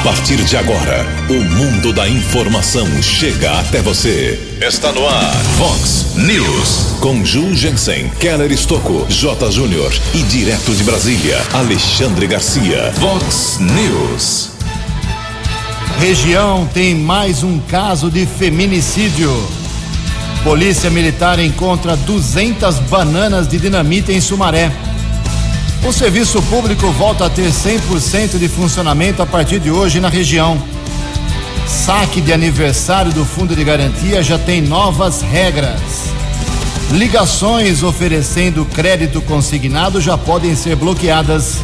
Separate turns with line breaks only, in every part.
A partir de agora, o mundo da informação chega até você. Está no ar, Fox News. Com Ju Jensen, Keller Estocco, J. Júnior e direto de Brasília, Alexandre Garcia. Fox News.
Região tem mais um caso de feminicídio. Polícia Militar encontra 200 bananas de dinamite em Sumaré. O serviço público volta a ter 100% de funcionamento a partir de hoje na região. Saque de aniversário do Fundo de Garantia já tem novas regras. Ligações oferecendo crédito consignado já podem ser bloqueadas.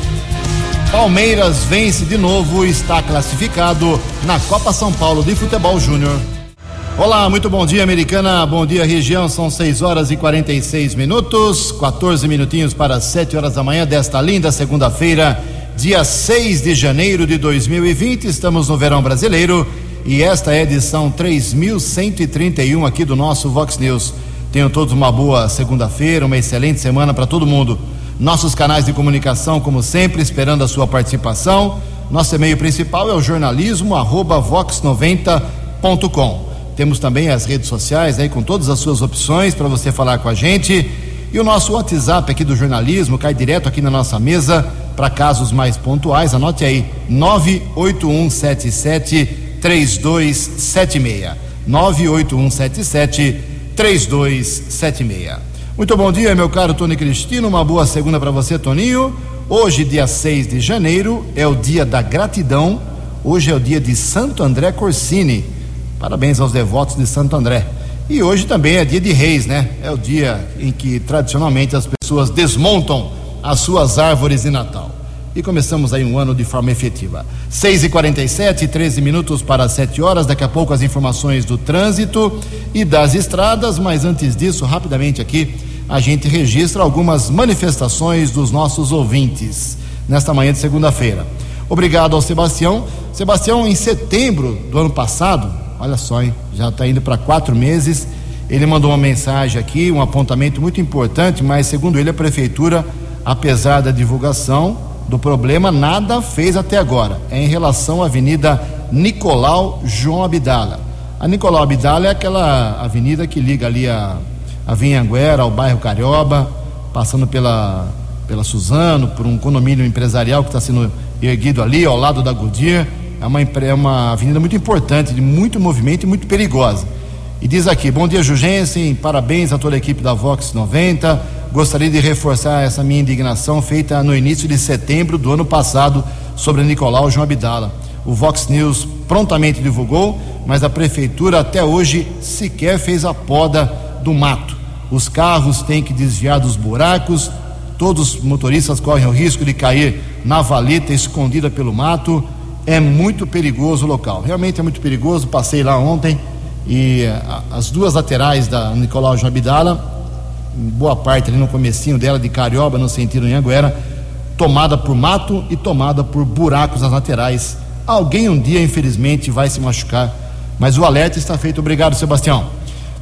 Palmeiras vence de novo e está classificado na Copa São Paulo de Futebol Júnior. Olá, muito bom dia, americana. Bom dia, região. São 6 horas e 46 minutos, 14 minutinhos para 7 horas da manhã desta linda segunda-feira, dia 6 de janeiro de 2020. Estamos no verão brasileiro e esta é a edição 3131 aqui do nosso Vox News. Tenham todos uma boa segunda-feira, uma excelente semana para todo mundo. Nossos canais de comunicação, como sempre, esperando a sua participação. Nosso e-mail principal é o jornalismo vox90.com. Temos também as redes sociais aí com todas as suas opções para você falar com a gente. E o nosso WhatsApp aqui do jornalismo cai direto aqui na nossa mesa para casos mais pontuais. Anote aí: 98177 3276. 98177 3276. Muito bom dia, meu caro Tony Cristino. Uma boa segunda para você, Toninho. Hoje, dia 6 de janeiro, é o dia da gratidão. Hoje é o dia de Santo André Corsini. Parabéns aos devotos de Santo André. E hoje também é dia de reis, né? É o dia em que tradicionalmente as pessoas desmontam as suas árvores de Natal. E começamos aí um ano de forma efetiva. 6 e 47 13 minutos para 7 horas. Daqui a pouco as informações do trânsito e das estradas. Mas antes disso, rapidamente aqui, a gente registra algumas manifestações dos nossos ouvintes nesta manhã de segunda-feira. Obrigado ao Sebastião. Sebastião, em setembro do ano passado, Olha só, hein? já está indo para quatro meses. Ele mandou uma mensagem aqui, um apontamento muito importante, mas segundo ele, a prefeitura, apesar da divulgação do problema, nada fez até agora. É em relação à Avenida Nicolau João Abdala. A Nicolau Abdala é aquela avenida que liga ali a, a Vinhanguera, ao bairro Carioba, passando pela, pela Suzano, por um condomínio empresarial que está sendo erguido ali, ao lado da Goodyear é uma, é uma avenida muito importante, de muito movimento e muito perigosa. E diz aqui: Bom dia, Jugensen, parabéns a toda a equipe da Vox 90. Gostaria de reforçar essa minha indignação feita no início de setembro do ano passado sobre Nicolau João Abdala. O Vox News prontamente divulgou, mas a prefeitura até hoje sequer fez a poda do mato. Os carros têm que desviar dos buracos, todos os motoristas correm o risco de cair na valeta escondida pelo mato é muito perigoso o local. Realmente é muito perigoso. Passei lá ontem e as duas laterais da Nicolau João Abdala, boa parte ali no comecinho dela de Carioba, no sentido Anhanguera, tomada por mato e tomada por buracos nas laterais. Alguém um dia, infelizmente, vai se machucar. Mas o alerta está feito. Obrigado, Sebastião.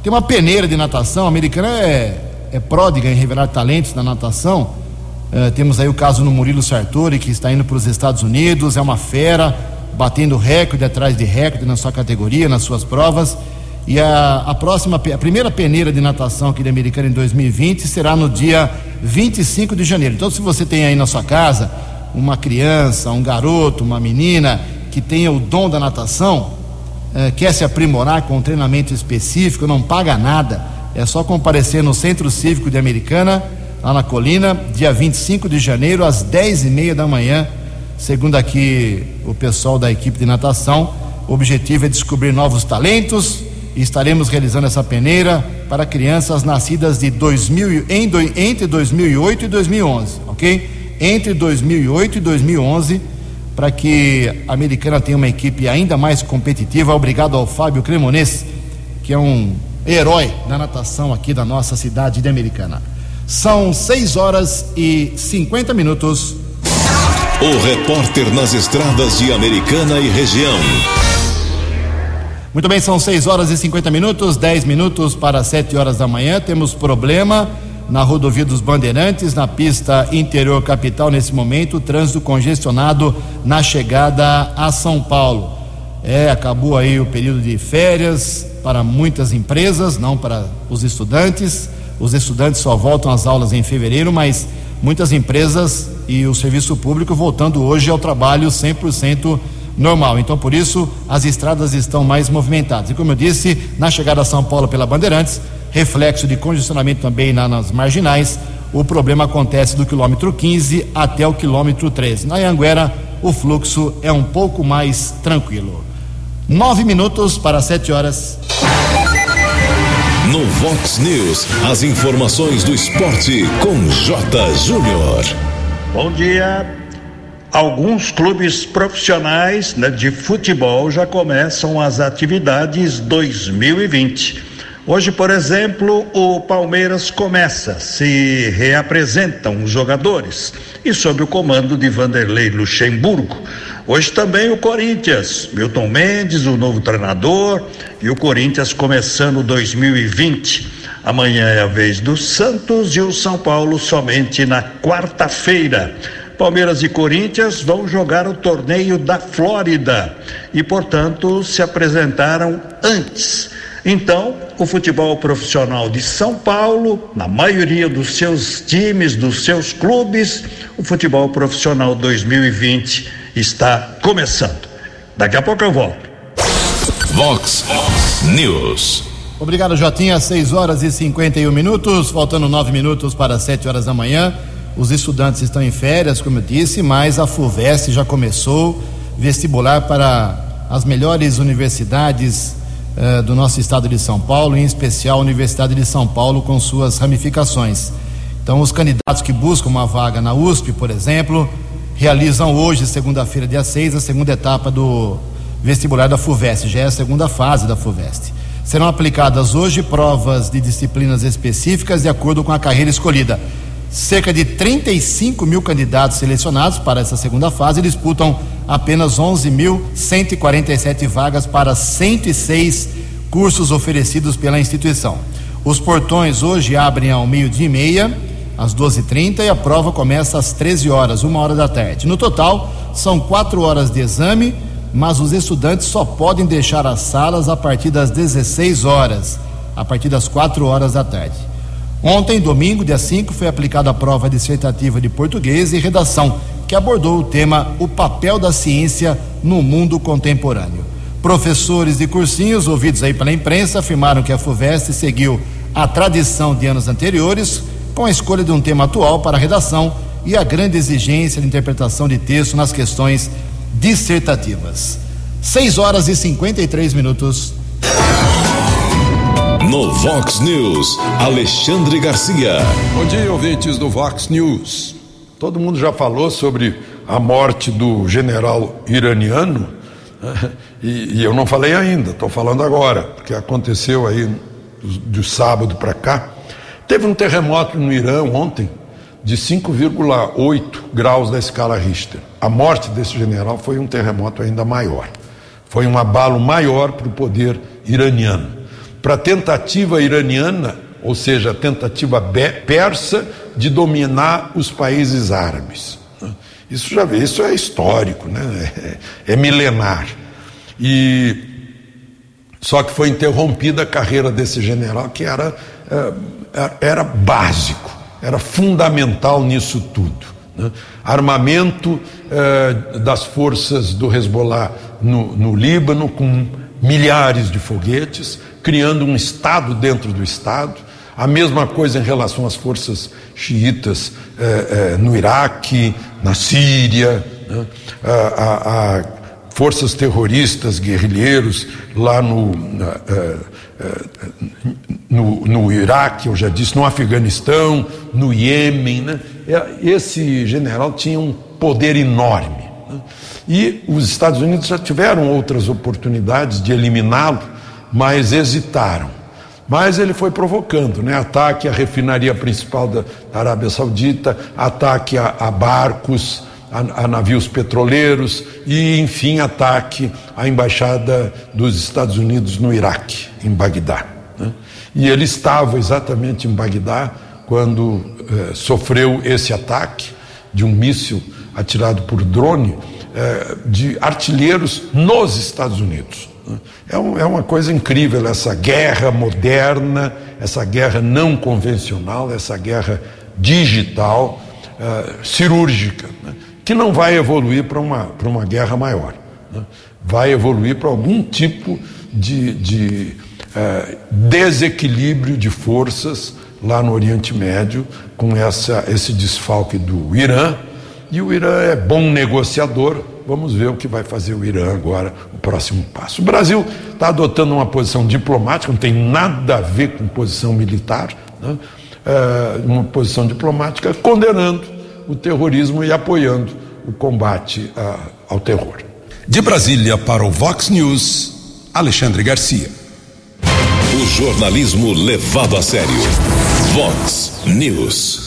Tem uma peneira de natação. A americana é, é pródiga em revelar talentos na natação Uh, temos aí o caso no Murilo Sartori, que está indo para os Estados Unidos, é uma fera, batendo recorde atrás de recorde na sua categoria, nas suas provas. E a, a próxima, a primeira peneira de natação aqui da Americana em 2020 será no dia 25 de janeiro. Então, se você tem aí na sua casa uma criança, um garoto, uma menina que tenha o dom da natação, uh, quer se aprimorar com um treinamento específico, não paga nada, é só comparecer no Centro Cívico de Americana lá na colina, dia 25 de janeiro, às 10 e meia da manhã. Segundo aqui o pessoal da equipe de natação, o objetivo é descobrir novos talentos e estaremos realizando essa peneira para crianças nascidas de 2000, em, entre 2008 e 2011, ok? Entre 2008 e 2011, para que a americana tenha uma equipe ainda mais competitiva. Obrigado ao Fábio Cremonês, que é um herói da natação aqui da nossa cidade de Americana. São 6 horas e 50 minutos.
O repórter nas estradas de Americana e região.
Muito bem, são 6 horas e 50 minutos, 10 minutos para 7 horas da manhã. Temos problema na rodovia dos Bandeirantes, na pista interior capital, nesse momento, trânsito congestionado na chegada a São Paulo. É, acabou aí o período de férias para muitas empresas, não para os estudantes. Os estudantes só voltam às aulas em fevereiro, mas muitas empresas e o serviço público voltando hoje ao trabalho 100% normal. Então, por isso, as estradas estão mais movimentadas. E como eu disse, na chegada a São Paulo pela Bandeirantes, reflexo de congestionamento também na, nas marginais, o problema acontece do quilômetro 15 até o quilômetro 13. Na Anguera, o fluxo é um pouco mais tranquilo. Nove minutos para sete horas.
No Vox News, as informações do esporte com J. Júnior.
Bom dia. Alguns clubes profissionais né, de futebol já começam as atividades 2020. Hoje, por exemplo, o Palmeiras começa, se reapresentam os jogadores e sob o comando de Vanderlei Luxemburgo. Hoje também o Corinthians, Milton Mendes, o novo treinador, e o Corinthians começando 2020. Amanhã é a vez do Santos e o São Paulo somente na quarta-feira. Palmeiras e Corinthians vão jogar o torneio da Flórida e, portanto, se apresentaram antes. Então, o futebol profissional de São Paulo, na maioria dos seus times, dos seus clubes, o futebol profissional 2020 está começando. Daqui a pouco eu volto.
Vox News.
Obrigado, Jotinha. 6 horas e 51 minutos, faltando 9 minutos para 7 horas da manhã. Os estudantes estão em férias, como eu disse, mas a FUVEST já começou vestibular para as melhores universidades eh, do nosso estado de São Paulo, em especial a Universidade de São Paulo, com suas ramificações. Então, os candidatos que buscam uma vaga na USP, por exemplo, realizam hoje, segunda-feira, dia 6, a segunda etapa do vestibular da FUVEST, já é a segunda fase da FUVEST. Serão aplicadas hoje provas de disciplinas específicas de acordo com a carreira escolhida. Cerca de 35 mil candidatos selecionados para essa segunda fase disputam apenas 11.147 vagas para 106 cursos oferecidos pela instituição. Os portões hoje abrem ao meio-dia e meia, às 12h30, e a prova começa às 13 horas, uma hora da tarde. No total, são quatro horas de exame, mas os estudantes só podem deixar as salas a partir das 16 horas, a partir das 4 horas da tarde. Ontem, domingo, dia 5, foi aplicada a prova dissertativa de português e redação, que abordou o tema O papel da ciência no mundo contemporâneo. Professores de cursinhos, ouvidos aí pela imprensa, afirmaram que a FUVEST seguiu a tradição de anos anteriores, com a escolha de um tema atual para a redação e a grande exigência de interpretação de texto nas questões dissertativas. 6 horas e 53 minutos.
No Vox News, Alexandre Garcia.
Bom dia, ouvintes do Vox News. Todo mundo já falou sobre a morte do general iraniano, né? e, e eu não falei ainda, estou falando agora, porque aconteceu aí de sábado para cá. Teve um terremoto no Irã ontem de 5,8 graus da escala Richter. A morte desse general foi um terremoto ainda maior. Foi um abalo maior para o poder iraniano para a tentativa iraniana, ou seja, a tentativa persa de dominar os países árabes. Isso já vê, isso é histórico, né? é, é milenar. E só que foi interrompida a carreira desse general que era, é, era básico, era fundamental nisso tudo. Né? Armamento eh, das forças do Hezbollah no, no Líbano com milhares de foguetes, criando um Estado dentro do Estado. A mesma coisa em relação às forças xiitas eh, eh, no Iraque, na Síria, né? a, a, a, forças terroristas, guerrilheiros lá no, na, eh, no, no, Iraque, eu já disse, no Afeganistão, no Iêmen. Né? Esse general tinha um poder enorme. Né? E os Estados Unidos já tiveram outras oportunidades de eliminá-lo mas hesitaram. Mas ele foi provocando, né? Ataque à refinaria principal da, Arábia Saudita, ataque a, a barcos, a, a, navios petroleiros e, enfim, ataque à embaixada dos Estados Unidos no Iraque, em Bagdá. Né? E ele estava exatamente em Bagdá quando eh, sofreu esse ataque de um míssil atirado por drone eh, de artilheiros nos Estados Unidos. É, um, é uma coisa incrível essa guerra moderna, essa guerra não convencional, essa guerra digital, uh, cirúrgica, né? Que não vai evoluir para uma, uma guerra maior. Né? Vai evoluir para algum tipo de, de uh, desequilíbrio de forças lá no Oriente Médio, com essa, esse desfalque do Irã. E o Irã é bom negociador, Vamos ver o que vai fazer o Irã agora, o próximo passo. O Brasil está adotando uma posição diplomática, não tem nada a ver com posição militar, né? é, uma posição diplomática condenando o terrorismo e apoiando o combate a, ao terror.
De Brasília para o Vox News, Alexandre Garcia. O jornalismo levado a sério. Vox News.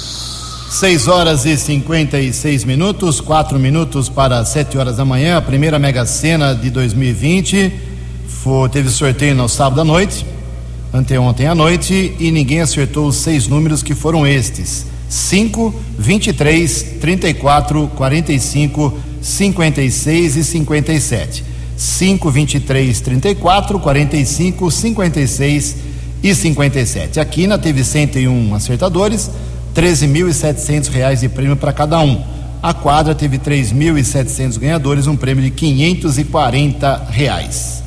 6 horas e 56 minutos, 4 minutos para 7 horas da manhã. A primeira Mega Sena de 2020 foi, teve sorteio no sábado à noite, anteontem à noite, e ninguém acertou os seis números que foram estes: 5, 23, 34, 45, 56 e 57. 5, 23, 34, 45, 56 e 57. A Quina teve 101 acertadores 13.700 reais de prêmio para cada um. A quadra teve 3.700 ganhadores, um prêmio de 540 reais.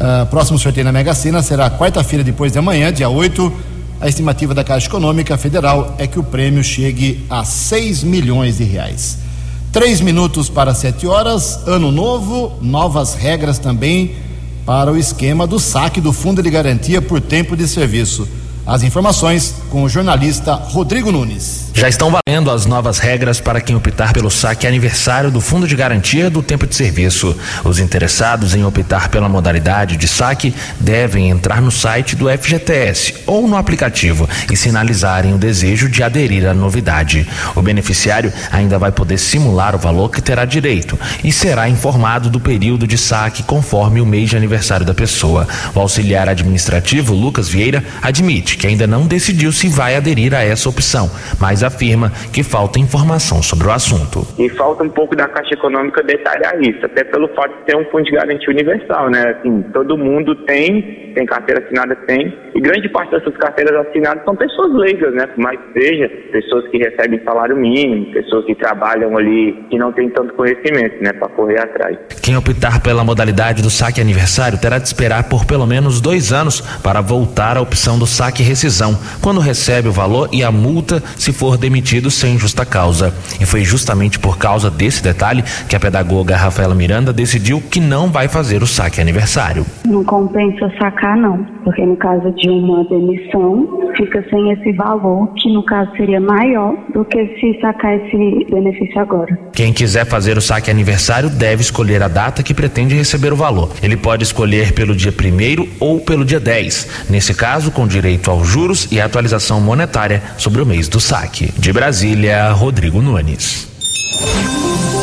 Uh, próximo sorteio na Mega Sena será quarta-feira depois de amanhã, dia 8. A estimativa da Caixa Econômica Federal é que o prêmio chegue a 6 milhões de reais. Três minutos para sete horas, ano novo, novas regras também para o esquema do saque do Fundo de Garantia por tempo de serviço. As informações com o jornalista Rodrigo Nunes.
Já estão valendo as novas regras para quem optar pelo saque aniversário do Fundo de Garantia do Tempo de Serviço. Os interessados em optar pela modalidade de saque devem entrar no site do FGTS ou no aplicativo e sinalizarem o desejo de aderir à novidade. O beneficiário ainda vai poder simular o valor que terá direito e será informado do período de saque conforme o mês de aniversário da pessoa. O auxiliar administrativo Lucas Vieira admite que ainda não decidiu se vai aderir a essa opção, mas afirma que falta informação sobre o assunto.
E falta um pouco da Caixa Econômica detalhar isso, até pelo fato de ter um fundo de garantia universal, né? Assim, todo mundo tem, tem carteira assinada, tem, e grande parte dessas carteiras assinadas são pessoas leigas, né? Por mais que seja, pessoas que recebem salário mínimo, pessoas que trabalham ali, que não têm tanto conhecimento, né? Para correr atrás.
Quem optar pela modalidade do saque aniversário terá de esperar por pelo menos dois anos para voltar à opção do saque rescisão, quando recebe o valor e a multa se for demitido sem justa causa. E foi justamente por causa desse detalhe que a pedagoga Rafaela Miranda decidiu que não vai fazer o saque aniversário.
Não compensa sacar, não, porque no caso de uma demissão, fica sem esse valor, que no caso seria maior do que se sacar esse benefício agora.
Quem quiser fazer o saque aniversário deve escolher a data que pretende receber o valor. Ele pode escolher pelo dia 1 ou pelo dia 10, nesse caso, com direito aos juros e atualização monetária sobre o mês do saque. De Brasília, Rodrigo Nunes.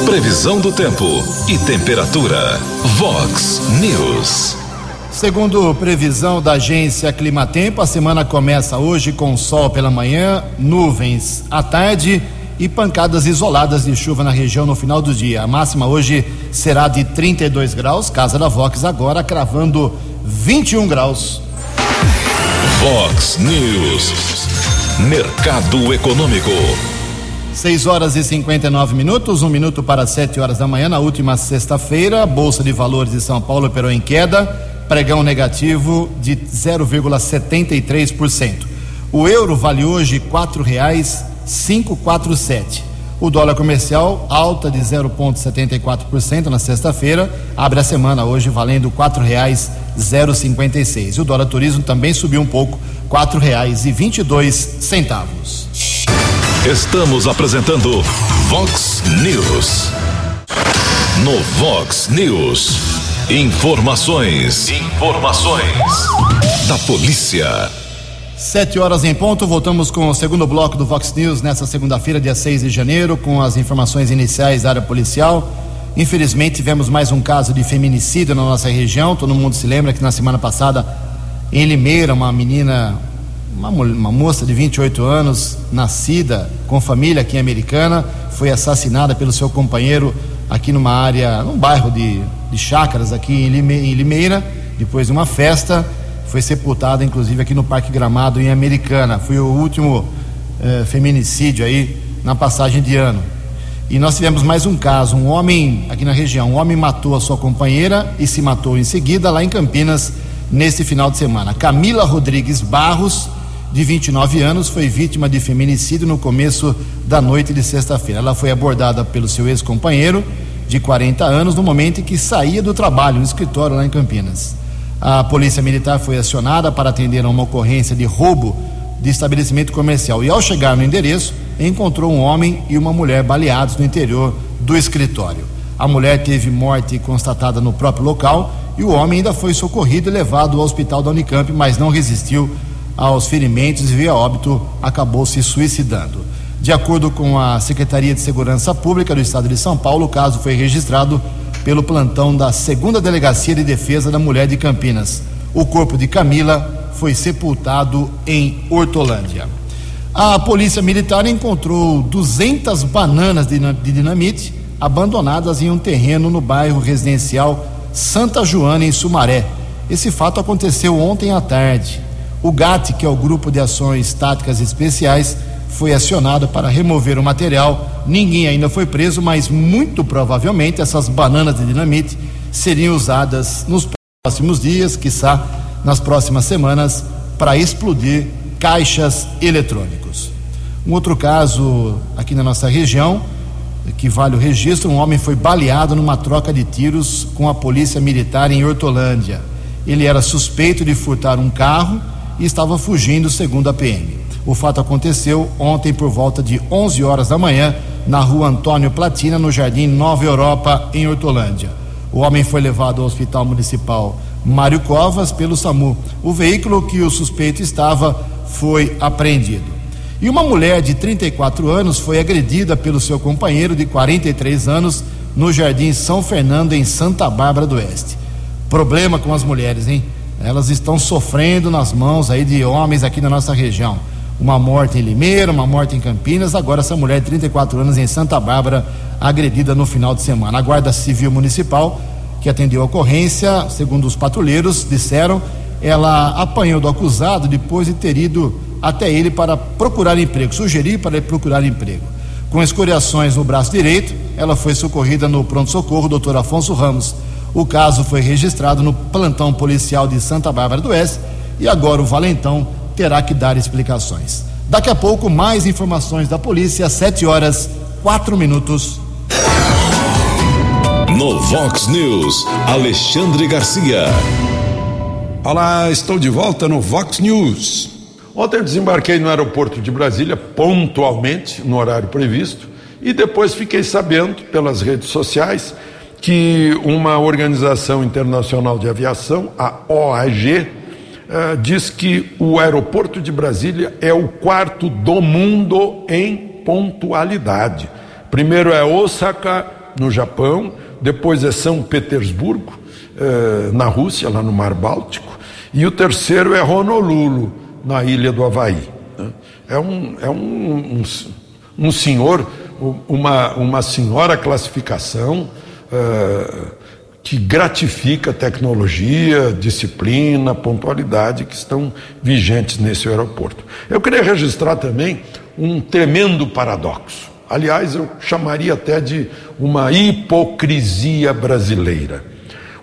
Previsão do tempo e temperatura. Vox News.
Segundo previsão da agência Climatempo, a semana começa hoje com sol pela manhã, nuvens à tarde e pancadas isoladas de chuva na região no final do dia. A máxima hoje será de 32 graus, casa da Vox agora cravando 21 graus.
Vox News. Mercado Econômico.
6 horas e 59 minutos, um minuto para 7 horas da manhã. Na última sexta-feira, a Bolsa de Valores de São Paulo operou em queda, pregão negativo de 0,73%. O euro vale hoje R$ 4,547. O dólar comercial alta de 0,74% na sexta-feira, abre a semana hoje valendo R$ 4,056. E o dólar turismo também subiu um pouco, R$ 4,22 centavos.
Estamos apresentando Vox News. No Vox News, informações, informações da polícia.
Sete horas em ponto, voltamos com o segundo bloco do Vox News nessa segunda-feira, dia 6 de janeiro, com as informações iniciais da área policial. Infelizmente, tivemos mais um caso de feminicídio na nossa região. Todo mundo se lembra que na semana passada, em Limeira, uma menina uma, uma moça de 28 anos, nascida com família aqui em Americana, foi assassinada pelo seu companheiro aqui numa área, num bairro de, de chácaras aqui em, Lime, em Limeira, depois de uma festa, foi sepultada inclusive aqui no Parque Gramado em Americana. Foi o último eh, feminicídio aí na passagem de ano. E nós tivemos mais um caso, um homem aqui na região, um homem matou a sua companheira e se matou em seguida lá em Campinas neste final de semana. Camila Rodrigues Barros de 29 anos, foi vítima de feminicídio no começo da noite de sexta-feira. Ela foi abordada pelo seu ex-companheiro, de 40 anos, no momento em que saía do trabalho, no escritório lá em Campinas. A polícia militar foi acionada para atender a uma ocorrência de roubo de estabelecimento comercial e, ao chegar no endereço, encontrou um homem e uma mulher baleados no interior do escritório. A mulher teve morte constatada no próprio local e o homem ainda foi socorrido e levado ao hospital da Unicamp, mas não resistiu aos ferimentos e, via óbito, acabou se suicidando. De acordo com a Secretaria de Segurança Pública do Estado de São Paulo, o caso foi registrado pelo plantão da Segunda Delegacia de Defesa da Mulher de Campinas. O corpo de Camila foi sepultado em Hortolândia. A Polícia Militar encontrou 200 bananas de dinamite abandonadas em um terreno no bairro residencial Santa Joana, em Sumaré. Esse fato aconteceu ontem à tarde. O GAT, que é o Grupo de Ações Táticas Especiais, foi acionado para remover o material. Ninguém ainda foi preso, mas muito provavelmente essas bananas de dinamite seriam usadas nos próximos dias, quiçá nas próximas semanas, para explodir caixas eletrônicos. Um outro caso aqui na nossa região, que vale o registro, um homem foi baleado numa troca de tiros com a polícia militar em Hortolândia. Ele era suspeito de furtar um carro e estava fugindo, segundo a PM. O fato aconteceu ontem por volta de 11 horas da manhã, na rua Antônio Platina, no Jardim Nova Europa, em Hortolândia. O homem foi levado ao Hospital Municipal Mário Covas pelo SAMU. O veículo que o suspeito estava foi apreendido. E uma mulher de 34 anos foi agredida pelo seu companheiro de 43 anos no Jardim São Fernando, em Santa Bárbara do Oeste. Problema com as mulheres, hein? elas estão sofrendo nas mãos aí de homens aqui na nossa região. Uma morte em Limeira, uma morte em Campinas, agora essa mulher de 34 anos em Santa Bárbara, agredida no final de semana. A Guarda Civil Municipal, que atendeu a ocorrência, segundo os patrulheiros, disseram, ela apanhou do acusado depois de ter ido até ele para procurar emprego, sugerir para ele procurar emprego. Com escoriações no braço direito, ela foi socorrida no pronto-socorro doutor Afonso Ramos. O caso foi registrado no plantão policial de Santa Bárbara do Oeste e agora o Valentão terá que dar explicações. Daqui a pouco, mais informações da polícia, às 7 horas, 4 minutos.
No Vox News, Alexandre Garcia.
Olá, estou de volta no Vox News. Ontem eu desembarquei no aeroporto de Brasília pontualmente, no horário previsto, e depois fiquei sabendo pelas redes sociais que uma organização internacional de aviação, a OAG, eh, diz que o aeroporto de Brasília é o quarto do mundo em pontualidade. Primeiro é Osaka, no Japão, depois é São Petersburgo, uh, na Rússia, lá no Mar Báltico, e o terceiro é Honolulu, na ilha do Havaí. Né? É um, é um, um, um senhor, uma, uma senhora classificação eh, que gratifica tecnologia, disciplina, pontualidade que estão vigentes nesse aeroporto. Eu queria registrar também um tremendo paradoxo. Aliás, eu chamaria até de uma hipocrisia brasileira.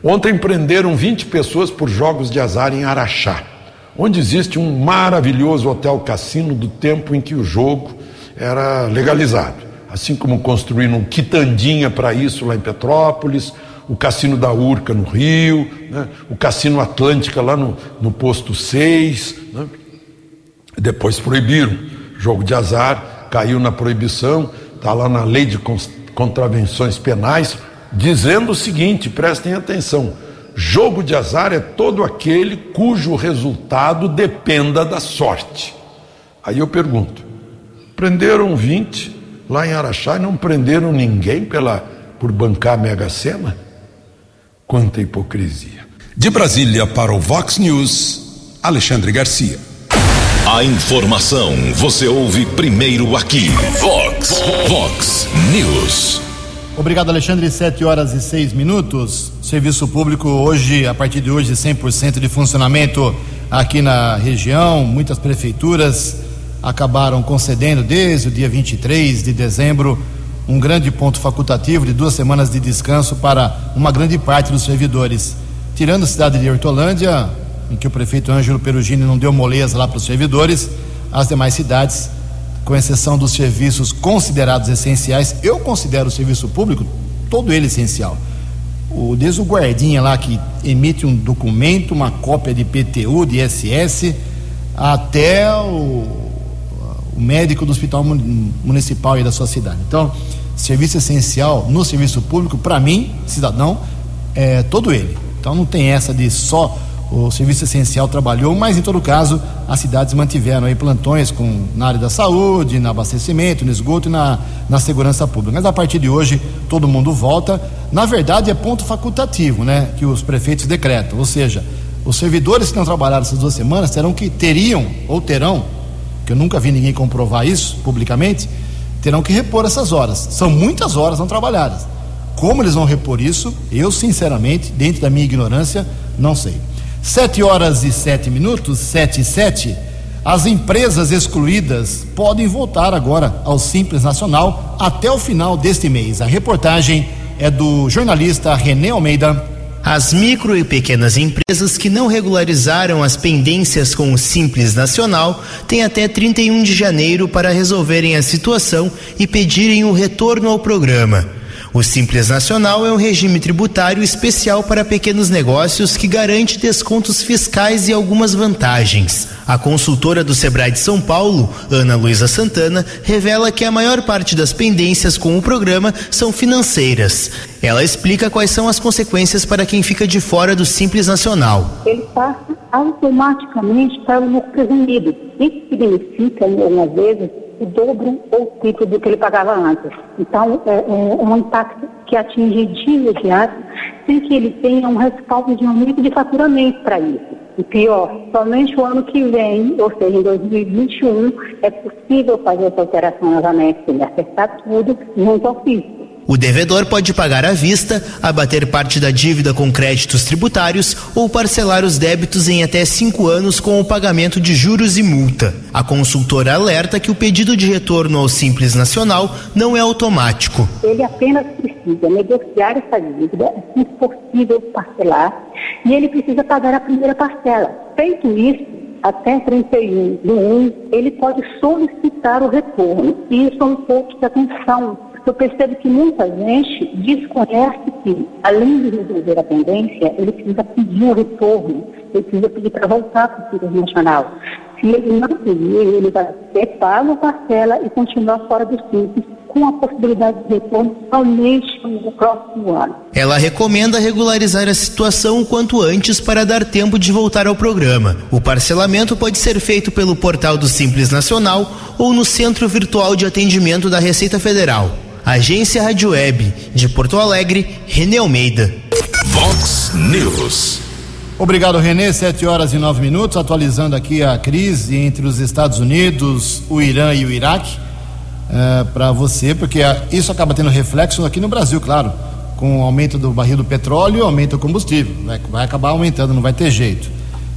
Ontem prenderam 20 pessoas por jogos de azar em Araxá, onde existe um maravilhoso hotel cassino do tempo em que o jogo era legalizado assim como construíram um quitandinha para isso lá em Petrópolis, o Cassino da Urca no Rio, né? o Cassino Atlântica lá no, no posto 6. Né? Depois proibiram. Jogo de azar caiu na proibição, está lá na lei de contravenções penais, dizendo o seguinte: prestem atenção. Jogo de azar é todo aquele cujo resultado dependa da sorte. Aí eu pergunto: prenderam 20, lá em Araxá e não prenderam ninguém pela, por bancar a Mega Sena? Quanta hipocrisia.
De Brasília para o Vox News, Alexandre Garcia. A informação você ouve primeiro aqui. Vox, Vox News.
Obrigado, Alexandre. Sete horas e seis minutos. Serviço público hoje, a partir de hoje, 100% de funcionamento aqui na região. Muitas prefeituras acabaram concedendo desde o dia 23 de dezembro um grande ponto facultativo de duas semanas de descanso para uma grande parte dos servidores. Tirando a cidade de Hortolândia, em que o prefeito Ângelo Perugini não deu moleza lá para os servidores, as demais cidades, com exceção dos serviços considerados essenciais, eu considero o serviço público todo ele essencial. O, desde o guardinha lá que emite um documento, uma cópia de PTU, de SS, até o, o médico do hospital municipal e da sua cidade. Então, serviço essencial no serviço público, para mim, cidadão, é todo ele. Então não tem essa de só o serviço essencial trabalhou, mas em todo caso as cidades mantiveram aí plantões com, na área da saúde, no abastecimento, no esgoto e na, na segurança pública. Mas a partir de hoje todo mundo volta. Na verdade é ponto facultativo, né? Que os prefeitos decretam. Ou seja, os servidores que não trabalharam essas duas semanas terão que teriam ou terão, que eu nunca vi ninguém comprovar isso publicamente, terão que repor essas horas. São muitas horas não trabalhadas. Como eles vão repor isso, eu sinceramente, dentro da minha ignorância, não sei. Sete horas e sete minutos, sete e sete. As empresas excluídas podem voltar agora ao Simples Nacional até o final deste mês. A reportagem é do jornalista René Almeida.
As micro e pequenas empresas que não regularizaram as pendências com o Simples Nacional têm até 31 de janeiro para resolverem a situação e pedirem o retorno ao programa. O Simples Nacional é um regime tributário especial para pequenos negócios que garante descontos fiscais e algumas vantagens. A consultora do Sebrae de São Paulo, Ana Luísa Santana, revela que a maior parte das pendências com o programa são financeiras. Ela explica quais são as consequências para quem fica de fora do Simples Nacional.
Ele passa automaticamente para o lucro presumido. Isso significa, algumas vezes, o dobro ou o triplo do que ele pagava antes. Então, é, é, um impacto que atinge de imediato, sem que ele tenha um respaldo de aumento de faturamento para isso. E pior, somente o ano que vem, ou seja, em 2021, é possível fazer essa alteração novamente, acertar tudo junto ao fisco.
O devedor pode pagar à vista, abater parte da dívida com créditos tributários ou parcelar os débitos em até cinco anos com o pagamento de juros e multa. A consultora alerta que o pedido de retorno ao Simples Nacional não é automático.
Ele apenas precisa negociar essa dívida, se possível parcelar, e ele precisa pagar a primeira parcela. Feito isso, até 31 de 1, ele pode solicitar o retorno. Isso é um ponto de atenção eu percebo que muita gente desconhece que, além de resolver a pendência, ele precisa pedir o retorno, ele precisa pedir para voltar para o Círculo Nacional. Se ele não pedir, ele vai ter pago a parcela e continuar fora do simples com a possibilidade de retorno somente no próximo ano.
Ela recomenda regularizar a situação o quanto antes para dar tempo de voltar ao programa. O parcelamento pode ser feito pelo portal do Simples Nacional ou no Centro Virtual de Atendimento da Receita Federal. Agência Rádio Web de Porto Alegre, René Almeida.
Vox News.
Obrigado, Renê. Sete horas e nove minutos, atualizando aqui a crise entre os Estados Unidos, o Irã e o Iraque. É, para você, porque isso acaba tendo reflexo aqui no Brasil, claro. Com o aumento do barril do petróleo, aumenta o combustível. Vai, vai acabar aumentando, não vai ter jeito.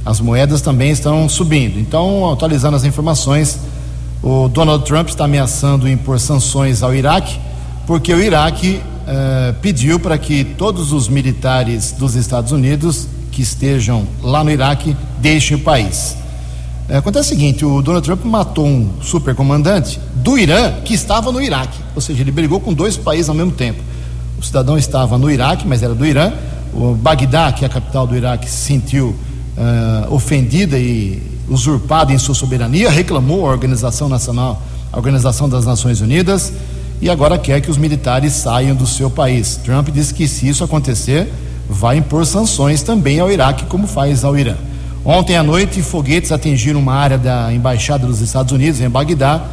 As moedas também estão subindo. Então, atualizando as informações, o Donald Trump está ameaçando impor sanções ao Iraque porque o Iraque uh, pediu para que todos os militares dos Estados Unidos que estejam lá no Iraque deixem o país. Uh, acontece o seguinte: o Donald Trump matou um supercomandante do Irã que estava no Iraque, ou seja, ele brigou com dois países ao mesmo tempo. O cidadão estava no Iraque, mas era do Irã. O Bagdá, que é a capital do Iraque, se sentiu uh, ofendida e usurpada em sua soberania, reclamou a Organização Nacional, a Organização das Nações Unidas e agora quer que os militares saiam do seu país. Trump disse que se isso acontecer, vai impor sanções também ao Iraque, como faz ao Irã. Ontem à noite, foguetes atingiram uma área da embaixada dos Estados Unidos em Bagdá.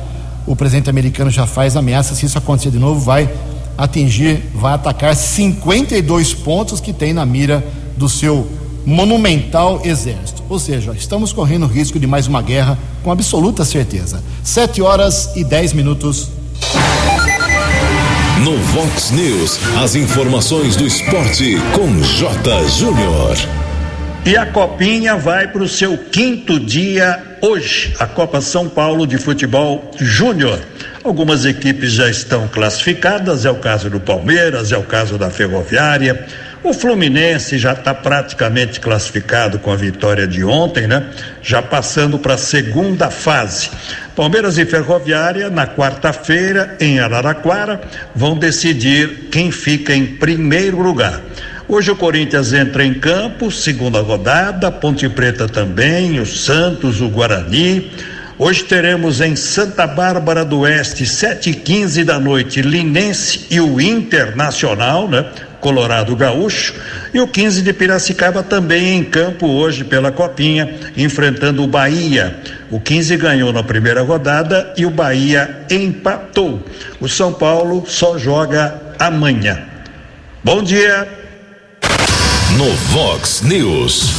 O presidente americano já faz ameaça, se isso acontecer de novo, vai atingir, vai atacar 52 pontos que tem na mira do seu monumental exército. Ou seja, estamos correndo risco de mais uma guerra com absoluta certeza. Sete horas e dez minutos.
No Vox News, as informações do esporte com J. Júnior.
E a Copinha vai para o seu quinto dia hoje, a Copa São Paulo de Futebol Júnior. Algumas equipes já estão classificadas, é o caso do Palmeiras, é o caso da Ferroviária. O Fluminense já está praticamente classificado com a vitória de ontem, né? Já passando para a segunda fase. Palmeiras e Ferroviária, na quarta-feira, em Araraquara, vão decidir quem fica em primeiro lugar. Hoje o Corinthians entra em campo, segunda rodada, Ponte Preta também, o Santos, o Guarani. Hoje teremos em Santa Bárbara do Oeste, sete e quinze da noite, Linense e o Internacional, né? Colorado Gaúcho. E o 15 de Piracicaba também em campo hoje pela Copinha, enfrentando o Bahia. O 15 ganhou na primeira rodada e o Bahia empatou. O São Paulo só joga amanhã. Bom dia.
No Vox News.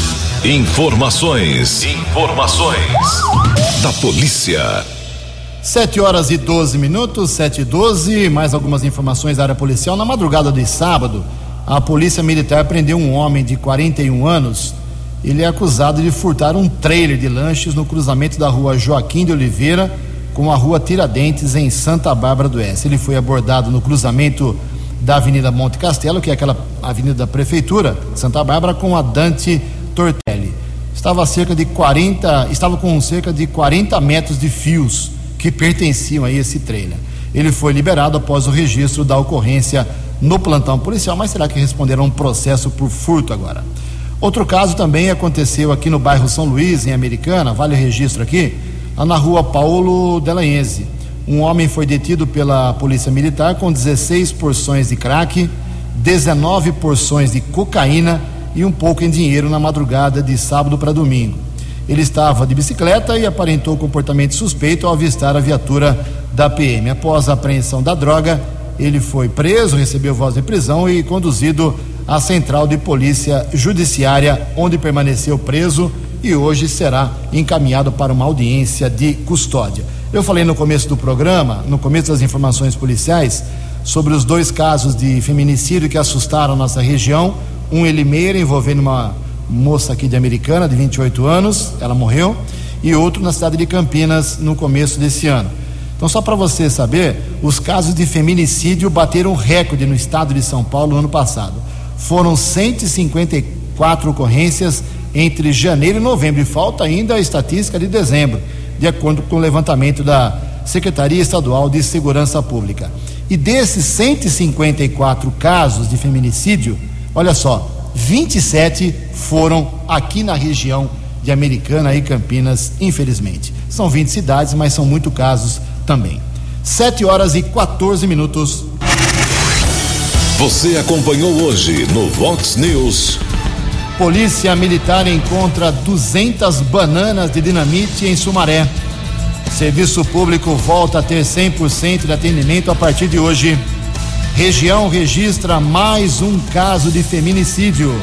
Informações. Informações. Da polícia.
Sete horas e 12 minutos, sete e doze, mais algumas informações da área policial. Na madrugada de sábado, a polícia militar prendeu um homem de 41 anos. Ele é acusado de furtar um trailer de lanches no cruzamento da rua Joaquim de Oliveira com a rua Tiradentes, em Santa Bárbara do Oeste. Ele foi abordado no cruzamento da Avenida Monte Castelo, que é aquela avenida da Prefeitura, Santa Bárbara, com a Dante Tortelli. Estava cerca de 40, estava com cerca de 40 metros de fios que pertenciam a esse trailer. Ele foi liberado após o registro da ocorrência no plantão policial, mas será que responderão um processo por furto agora? Outro caso também aconteceu aqui no bairro São Luís, em Americana, vale o registro aqui, na rua Paulo Delaense. Um homem foi detido pela Polícia Militar com 16 porções de crack, 19 porções de cocaína e um pouco em dinheiro na madrugada de sábado para domingo. Ele estava de bicicleta e aparentou comportamento suspeito ao avistar a viatura da PM. Após a apreensão da droga, ele foi preso, recebeu voz de prisão e conduzido à Central de Polícia Judiciária, onde permaneceu preso e hoje será encaminhado para uma audiência de custódia. Eu falei no começo do programa, no começo das informações policiais, sobre os dois casos de feminicídio que assustaram nossa região. Um em Limeira, envolvendo uma moça aqui de Americana, de 28 anos, ela morreu, e outro na cidade de Campinas no começo desse ano. Então, só para você saber, os casos de feminicídio bateram recorde no estado de São Paulo no ano passado. Foram 154 ocorrências entre janeiro e novembro, e falta ainda a estatística de dezembro, de acordo com o levantamento da Secretaria Estadual de Segurança Pública. E desses 154 casos de feminicídio, olha só, 27 foram aqui na região de Americana e Campinas, infelizmente. São 20 cidades, mas são muito casos também. 7 horas e 14 minutos.
Você acompanhou hoje no Vox News.
Polícia Militar encontra 200 bananas de dinamite em Sumaré. Serviço Público volta a ter 100% de atendimento a partir de hoje. Região registra mais um caso de feminicídio.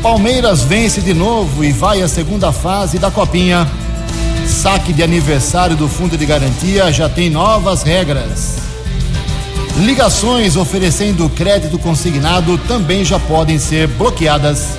Palmeiras vence de novo e vai à segunda fase da Copinha. Saque de aniversário do Fundo de Garantia já tem novas regras. Ligações oferecendo crédito consignado também já podem ser bloqueadas.